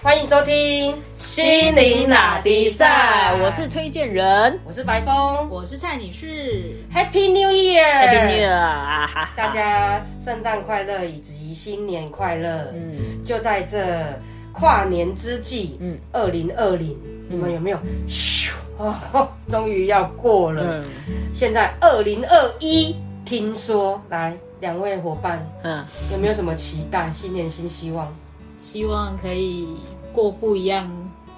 欢迎收听心灵拉迪赛，我是推荐人，我是白峰，我是蔡女士。Happy New Year！Happy New Year 啊！哈哈大家圣诞快乐以及新年快乐。嗯，就在这跨年之际，嗯嗯，二零二零，你们有没有？咻哦，终于要过了。嗯现在二零二一，听说来两位伙伴嗯，有没有什么期待？新年新希望。希望可以过不一样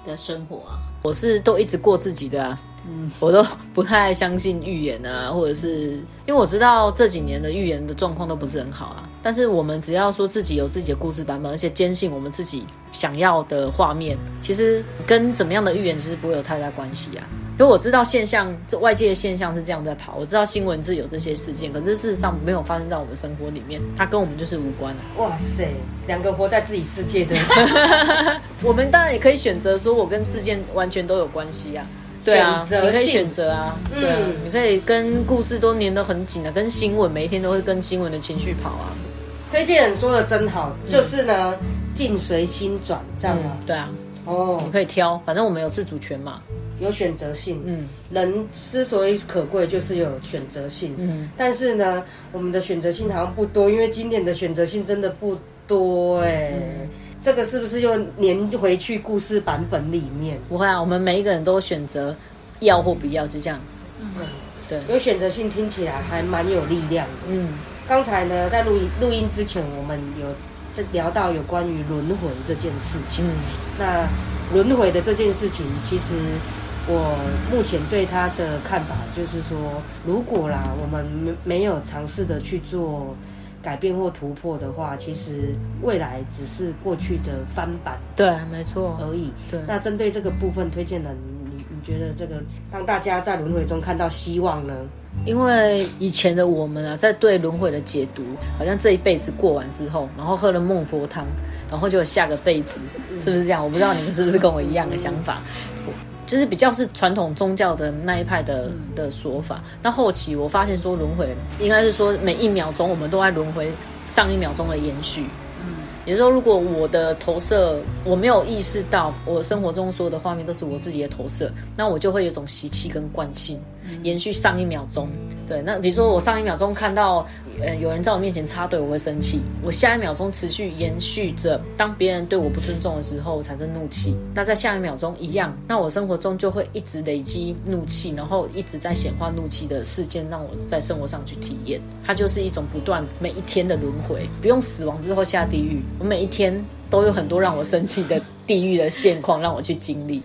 的生活啊！我是都一直过自己的啊。嗯，我都不太相信预言啊，或者是因为我知道这几年的预言的状况都不是很好啊。但是我们只要说自己有自己的故事版本，而且坚信我们自己想要的画面，其实跟怎么样的预言其实不会有太大关系啊。因为我知道现象，这外界的现象是这样在跑，我知道新闻是有这些事件，可是事实上没有发生在我们生活里面，它跟我们就是无关啊。哇塞，两个活在自己世界的，我们当然也可以选择说，我跟事件完全都有关系啊。对啊，你可以选择啊，对啊，嗯你可以跟故事都粘得很紧啊，跟新闻每一天都会跟新闻的情绪跑啊。推荐人说的真好，就是呢，境随心转，这样吗？对啊，哦你，可以挑，反正我们有自主权嘛。有选择性。嗯人之所以可贵，就是有选择性。嗯，但是呢，我们的选择性好像不多，因为经典的选择性真的不多哎、嗯这个是不是又粘回去故事版本里面？不会啊，我们每一个人都选择要或不要，就这样。嗯对，有选择性听起来还蛮有力量的。嗯刚才呢，在录音录音之前，我们有在聊到有关于轮回这件事情。嗯那轮回的这件事情，其实我目前对他的看法就是说，如果啦，我们没没有尝试的去做改变或突破的话，其实未来只是过去的翻版对，没错。而已。对，那针对这个部分，推荐的，你你觉得这个让大家在轮回中看到希望呢？因为以前的我们啊，在对轮回的解读，好像这一辈子过完之后，然后喝了孟婆汤，然后就有下个辈子，是不是这样？我不知道你们是不是跟我一样的想法。就是比较是传统宗教的那一派的的说法。那后期我发现说轮回应该是说每一秒钟我们都在轮回上一秒钟的延续。也就是说，如果我的投射我没有意识到，我生活中所有的画面都是我自己的投射，那我就会有种习气跟惯性，延续上一秒钟。对，那比如说我上一秒钟看到呃有人在我面前插队，我会生气；我下一秒钟持续延续着，当别人对我不尊重的时候产生怒气，那在下一秒钟一样，那我生活中就会一直累积怒气，然后一直在显化怒气的事件，让我在生活上去体验。它就是一种不断每一天的轮回，不用死亡之后下地狱，我每一天都有很多让我生气的地狱的现况让我去经历。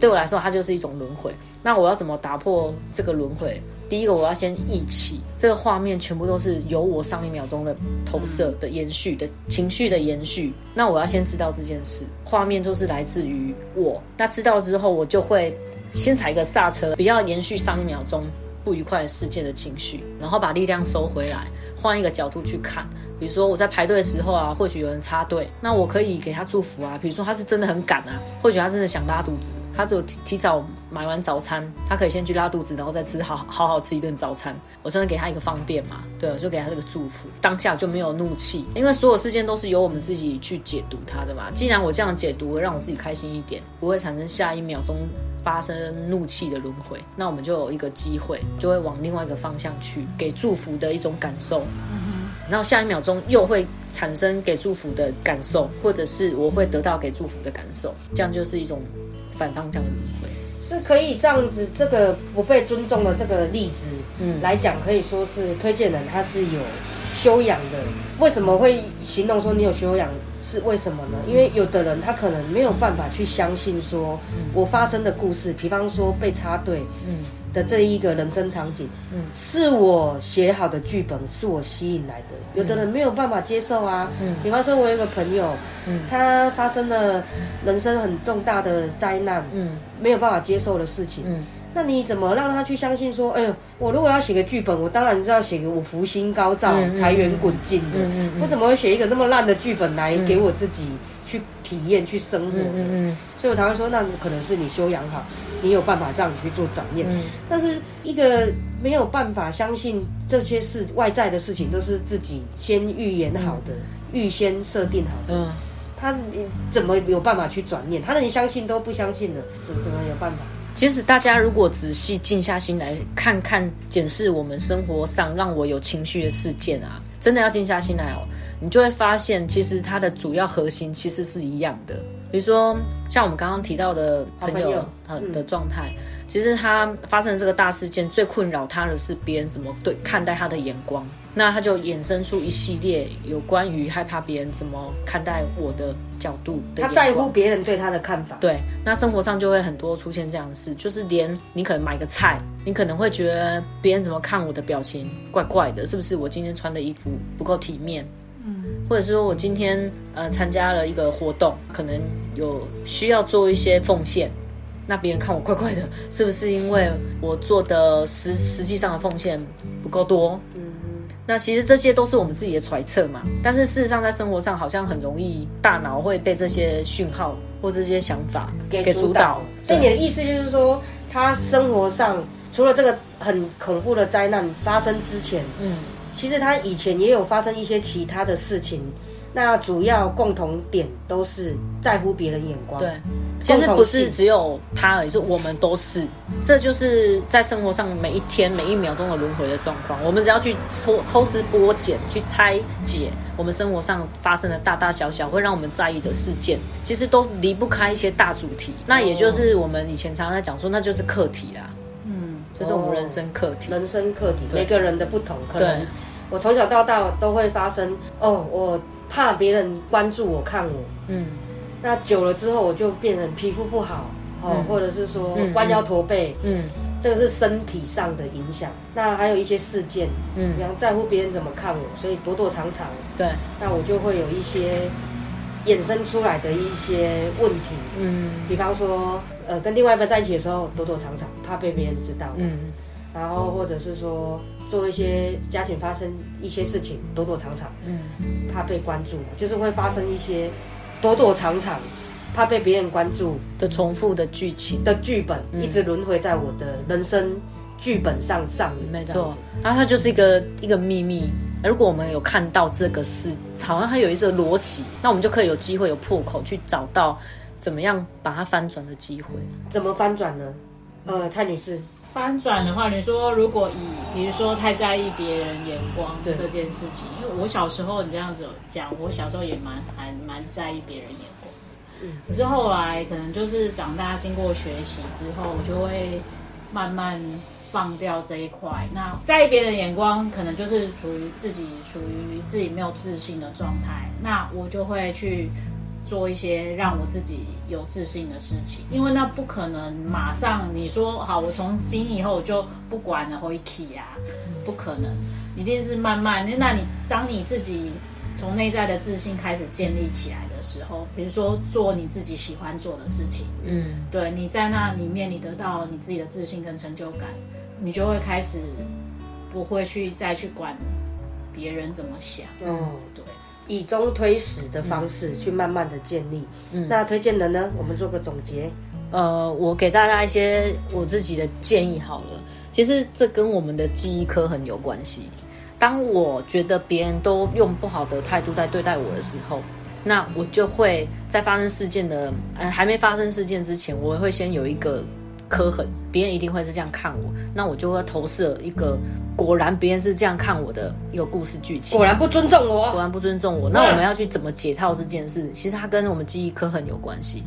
对我来说，它就是一种轮回。那我要怎么打破这个轮回？第一个，我要先忆起这个画面全部都是由我上一秒钟的投射的延续的情绪的延续。那我要先知道这件事，画面就是来自于我。那知道之后，我就会先踩一个刹车，不要延续上一秒钟不愉快的事件的情绪，然后把力量收回来，换一个角度去看。比如说我在排队的时候啊，或许有人插队，那我可以给他祝福啊。比如说他是真的很赶啊，或许他真的想拉肚子，他就提早买完早餐，他可以先去拉肚子，然后再吃好好好吃一顿早餐。我真的给他一个方便嘛，对，我就给他这个祝福，当下就没有怒气，因为所有事件都是由我们自己去解读它的嘛。既然我这样解读，让我自己开心一点，不会产生下一秒钟发生怒气的轮回，那我们就有一个机会，就会往另外一个方向去，给祝福的一种感受。然后下一秒钟又会产生给祝福的感受，或者是我会得到给祝福的感受，这样就是一种反方向的轮回。是可以这样子，这个不被尊重的这个例子，嗯来讲，可以说是推荐人他是有修养的。为什么会形容说你有修养？是为什么呢？因为有的人他可能没有办法去相信说，我发生的故事，比方说被插队嗯的这一个人生场景，嗯是我写好的剧本，是我吸引来的。有的人没有办法接受啊。嗯比方说，我有一个朋友，嗯他发生了人生很重大的灾难，嗯没有办法接受的事情。嗯那你怎么让他去相信说，哎呦，我如果要写个剧本，我当然是要写个我福星高照、财源滚进的。嗯嗯嗯我怎么会写一个那么烂的剧本来给我自己去体验、去生活呢？嗯所以我才会说，那可能是你修养好，你有办法让你去做转念。嗯但是一个没有办法相信这些事外在的事情都是自己先预言好的、预先设定好的，嗯他怎么有办法去转念？他连相信都不相信了，怎怎么有办法？其实大家如果仔细静下心来看看、检视我们生活上让我有情绪的事件啊，真的要静下心来哦，你就会发现，其实它的主要核心其实是一样的。比如说，像我们刚刚提到的朋友的状态，其实他发生这个大事件，最困扰他的是别人怎么对看待他的眼光。那他就衍生出一系列有关于害怕别人怎么看待我的角度的他在乎别人对他的看法。对，那生活上就会很多出现这样的事，就是连你可能买个菜，你可能会觉得别人怎么看我的表情怪怪的，是不是我今天穿的衣服不够体面？嗯，或者是说我今天呃参加了一个活动，可能有需要做一些奉献，那别人看我怪怪的，是不是因为我做的实实际上的奉献不够多？嗯那其实这些都是我们自己的揣测嘛，但是事实上在生活上好像很容易大脑会被这些讯号或这些想法给主导。所以你的意思就是说，他生活上除了这个很恐怖的灾难发生之前，嗯，其实他以前也有发生一些其他的事情。那主要共同点都是在乎别人眼光。对，其实不是只有他而已，是我们都是。这就是在生活上每一天每一秒钟的轮回的状况。我们只要去抽抽丝剥茧，去拆解我们生活上发生的大大小小会让我们在意的事件，其实都离不开一些大主题。那也就是我们以前常常在讲说，那就是课题啦。嗯，就是我们人生课题。人生课题，每个人的不同，可能我从小到大都会发生。哦，我。怕别人关注我看我，嗯，那久了之后我就变成皮肤不好哦，或者是说弯腰驼背，嗯，这个是身体上的影响。那还有一些事件，嗯，比方在乎别人怎么看我，所以躲躲藏藏，对，那我就会有一些衍生出来的一些问题，嗯，比方说呃跟另外一半在一起的时候躲躲藏藏，怕被别人知道，嗯，然后或者是说。做一些家庭发生一些事情，躲躲藏藏，嗯，怕被关注，就是会发生一些躲躲藏藏，怕被别人关注的重复的剧情。的剧本，一直轮回在我的人生剧本上上。演。没错，然后它就是一个一个秘密。如果我们有看到这个事，好像它有一个逻辑，那我们就可以有机会有破口去找到怎么样把它翻转的机会。怎么翻转呢？呃，蔡女士。翻转的话，你说如果以比如说太在意别人眼光这件事情，因为我小时候你这样子讲，我小时候也蛮还蛮在意别人眼光，嗯，可是后来可能就是长大经过学习之后，我就会慢慢放掉这一块。那在意别人眼光，可能就是属于自己属于自己没有自信的状态，那我就会去。做一些让我自己有自信的事情，因为那不可能马上你说好，我从今以后我就不管了，会 key 啊，不可能，一定是慢慢。那你当你自己从内在的自信开始建立起来的时候，比如说做你自己喜欢做的事情，嗯，对，你在那里面你得到你自己的自信跟成就感，你就会开始不会去再去管别人怎么想，嗯，对。以终推始的方式去慢慢的建立。嗯，那推荐人呢？我们做个总结。呃，我给大家一些我自己的建议好了。其实这跟我们的记忆科很有关系。当我觉得别人都用不好的态度在对待我的时候，那我就会在发生事件的呃还没发生事件之前，我会先有一个磕痕，别人一定会是这样看我，那我就会投射一个。果然别人是这样看我的一个故事剧情，果然不尊重我，果然不尊重我。那我们要去怎么解套这件事？其实它跟我们记忆科很有关系。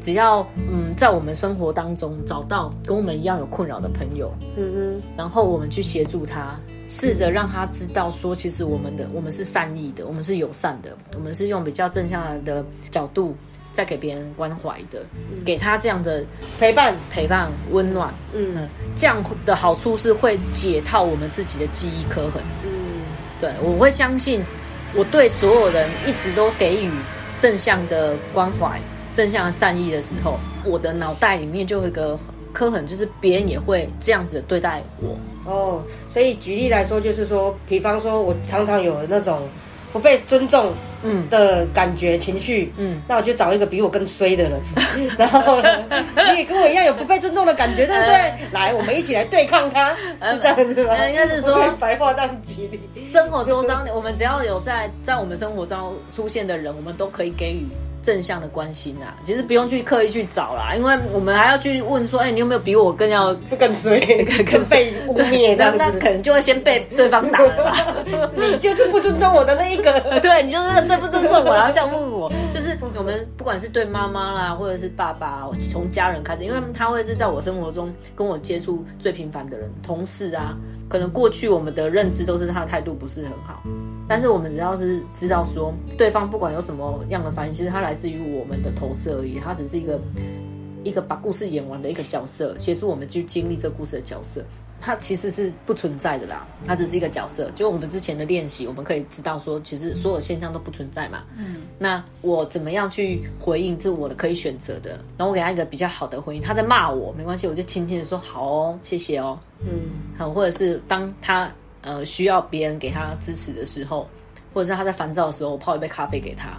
只要嗯，在我们生活当中找到跟我们一样有困扰的朋友，嗯哼，然后我们去协助他，试着让他知道说，其实我们的我们是善意的，我们是友善的，我们是用比较正向的角度。在给别人关怀的，给他这样的陪伴、陪伴、温暖，嗯，这样的好处是会解套我们自己的记忆刻痕。嗯，对，我会相信，我对所有人一直都给予正向的关怀、正向的善意的时候，我的脑袋里面就会个刻痕，就是别人也会这样子对待我。哦，所以举例来说，就是说，比方说，我常常有那种。不被尊重，嗯。的感觉情绪，嗯，那我就找一个比我更衰的人，然后呢，你也跟我一样有不被尊重的感觉，对不对？来，我们一起来对抗他，是 这样子吗？应该是说白话这样举例，生活中当我们只要有在在我们生活中出现的人，我们都可以给予正向的关心啊，其实不用去刻意去找啦，因为我们还要去问说，哎、你有没有比我更要更衰，更被污蔑这那样子，那可能就会先被对方打了吧。你就是不尊重我的那一个。对你就是最不尊重我，然后这样问我，就是我们不管是对妈妈啦，或者是爸爸，从家人开始，因为他会是在我生活中跟我接触最频繁的人，同事啊，可能过去我们的认知都是他的态度不是很好，但是我们只要是知道说对方不管有什么样的反应，其实他来自于我们的投射而已，他只是一个一个把故事演完的一个角色，协助我们去经历这个故事的角色。它其实是不存在的啦，它只是一个角色。就我们之前的练习，我们可以知道说，其实所有现象都不存在嘛。嗯，那我怎么样去回应，这是我的可以选择的。然后我给他一个比较好的回应，他在骂我没关系，我就轻轻的说好哦，谢谢哦。嗯，好，或者是当他呃需要别人给他支持的时候，或者是他在烦躁的时候，我泡一杯咖啡给他。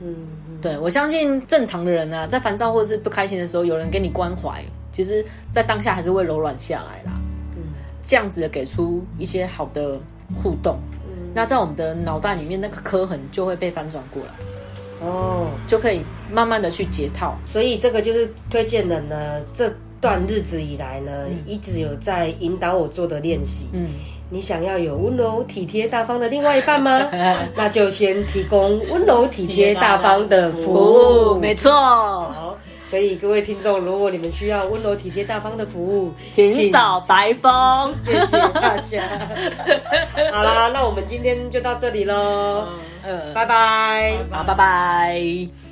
嗯，对我相信正常的人啊，在烦躁或者是不开心的时候，有人给你关怀，其实在当下还是会柔软下来啦。嗯这样子的给出一些好的互动，那在我们的脑袋里面那个刻痕就会被翻转过来，哦，就可以慢慢的去解套。所以这个就是推荐人呢，这段日子以来呢，一直有在引导我做的练习。嗯，你想要有温柔、体贴、大方的另外一半吗？那就先提供温柔、体贴、大方的服务。哦，没错，好，所以各位听众，如果你们需要温柔、体贴、大方的服务，请找白风。谢谢大家。好啦，那我们今天就到这里喽，嗯，拜拜。好，拜拜。